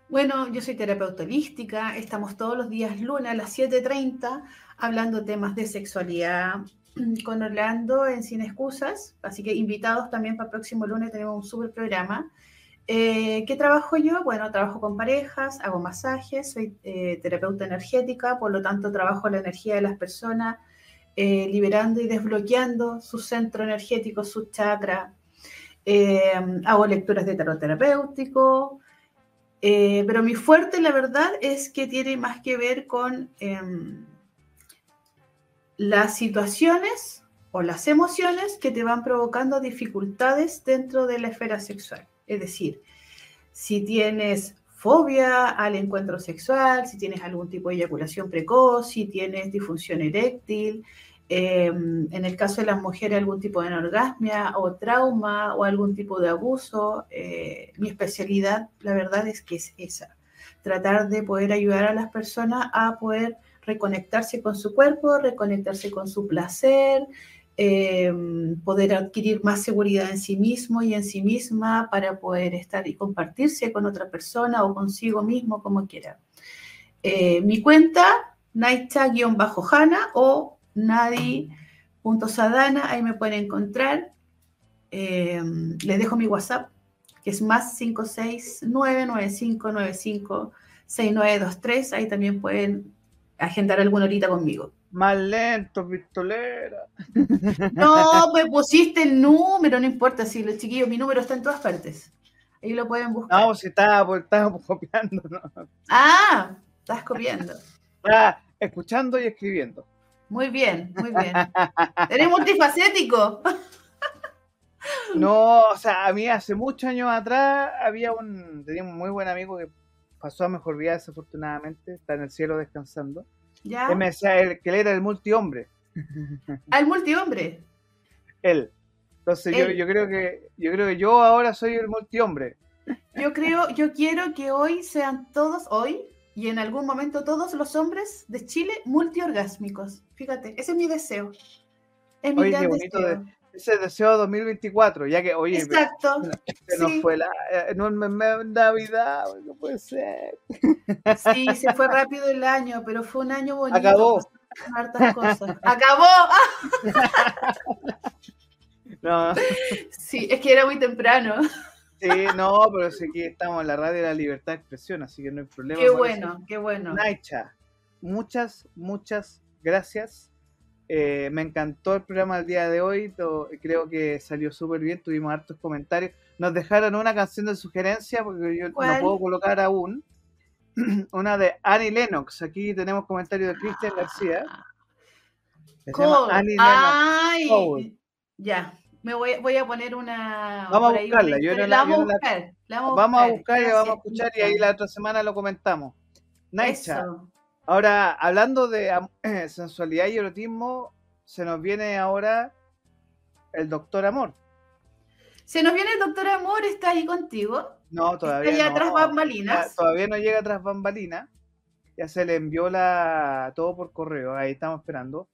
Bueno, yo soy terapeuta holística. Estamos todos los días lunes a las 7:30 hablando temas de sexualidad con Orlando en Sin Excusas. Así que invitados también para el próximo lunes tenemos un súper programa. Eh, ¿Qué trabajo yo? Bueno, trabajo con parejas, hago masajes, soy eh, terapeuta energética, por lo tanto trabajo la energía de las personas, eh, liberando y desbloqueando su centro energético, su chakra. Hago lecturas de tarot terapéutico, pero mi fuerte, la verdad, es que tiene más que ver con em, las situaciones o las emociones que te van provocando dificultades dentro de la esfera sexual. Es decir, si tienes fobia al encuentro sexual, si tienes algún tipo de eyaculación precoz, si tienes disfunción eréctil, eh, en el caso de las mujeres algún tipo de anorgasmia o trauma o algún tipo de abuso, eh, mi especialidad, la verdad es que es esa, tratar de poder ayudar a las personas a poder reconectarse con su cuerpo, reconectarse con su placer, eh, poder adquirir más seguridad en sí mismo y en sí misma para poder estar y compartirse con otra persona o consigo mismo, como quiera. Eh, mi cuenta, Naicha-Hanna o Nadi.sadana, ahí me pueden encontrar. Eh, les dejo mi WhatsApp, que es más 56995956923. Ahí también pueden agendar alguna horita conmigo. Más lento, pistolera. No, me pusiste el número, no importa, si los chiquillos, mi número está en todas partes. Ahí lo pueden buscar. No, si estaba, pues, estaba copiando, ¿no? Ah, estás copiando. Estaba escuchando y escribiendo. Muy bien, muy bien. Eres multifacético. No, o sea, a mí hace muchos años atrás había un, tenía un muy buen amigo que pasó a mejor vida desafortunadamente, está en el cielo descansando. ¿Ya? Él me decía él, que él era el multihombre, Al multihombre. él. Entonces yo, Él. yo creo que yo creo que yo ahora soy el multihombre. Yo creo, yo quiero que hoy sean todos, hoy y en algún momento todos los hombres de Chile multiorgásmicos. Fíjate, ese es mi deseo. Es mi Oye, qué gran bonito deseo. Ese deseo 2024, ya que, oye, Exacto. se nos sí. fue la, eh, Navidad, no puede ser. Sí, se fue rápido el año, pero fue un año bonito. Acabó. hartas cosas. Acabó. No, Sí, es que era muy temprano. sí, no, pero sí que estamos en la radio de la libertad de expresión, así que no hay problema. Qué bueno, qué bueno. Naicha, muchas, muchas gracias. Eh, me encantó el programa del día de hoy. creo que salió súper bien. Tuvimos hartos comentarios. Nos dejaron una canción de sugerencia porque yo ¿Cuál? no puedo colocar aún. Una de Annie Lennox. Aquí tenemos comentarios de Cristian García. se llama. Annie. Ay, ya. Me voy, voy a poner una. Vamos a buscarla, yo historia. la- vamos yo a la- buscar. la vamos, Vamos a buscar y la vamos a escuchar y ahí la otra semana lo comentamos. Naicha, Eso. Ahora hablando de sensualidad y erotismo, se nos viene ahora el doctor Amor. Se nos viene el doctor Amor, está ahí contigo. No, todavía Está no. tras bambalinas. Todavía no llega tras bambalinas. Ya se le envió la todo por correo. Ahí estamos esperando.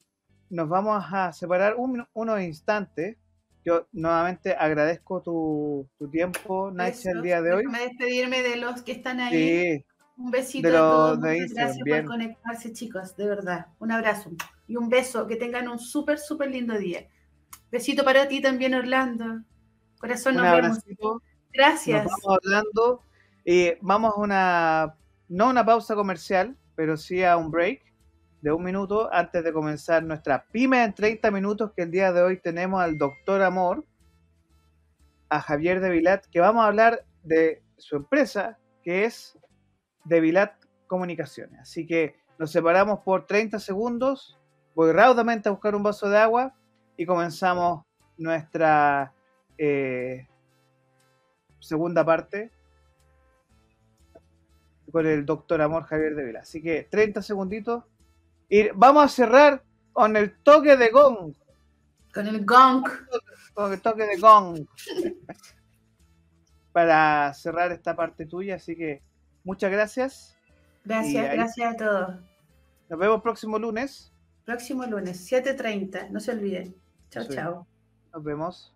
Nos vamos a separar un- unos instantes. Yo nuevamente agradezco tu, tu tiempo, Nacha, el día de hoy. Déjame despedirme de los que están ahí. Sí, Un besito De a los todos. de Instagram, gracias bien. por conectarse, chicos. De verdad. Un abrazo y un beso. Que tengan un súper, súper lindo día. Besito para ti también, Orlando. Corazón, un nos vemos. Gracias. Nos vamos hablando y vamos a una, no una pausa comercial, pero sí a un break de un minuto antes de comenzar nuestra pyme en 30 minutos que el día de hoy tenemos al doctor Amor, a Javier de Vilat, que vamos a hablar de su empresa, que es de Vilat Comunicaciones. Así que nos separamos por 30 segundos, voy raudamente a buscar un vaso de agua y comenzamos nuestra eh, segunda parte con el doctor Amor Javier de Vila. Así que 30 segunditos. Y vamos a cerrar con el toque de gong. Con el gong. Con el toque de gong. Para cerrar esta parte tuya. Así que muchas gracias. Gracias, ahí- gracias a todos. Nos vemos próximo lunes. Próximo lunes, 7.30. No se olviden. Chao, Sí. chao. Nos vemos.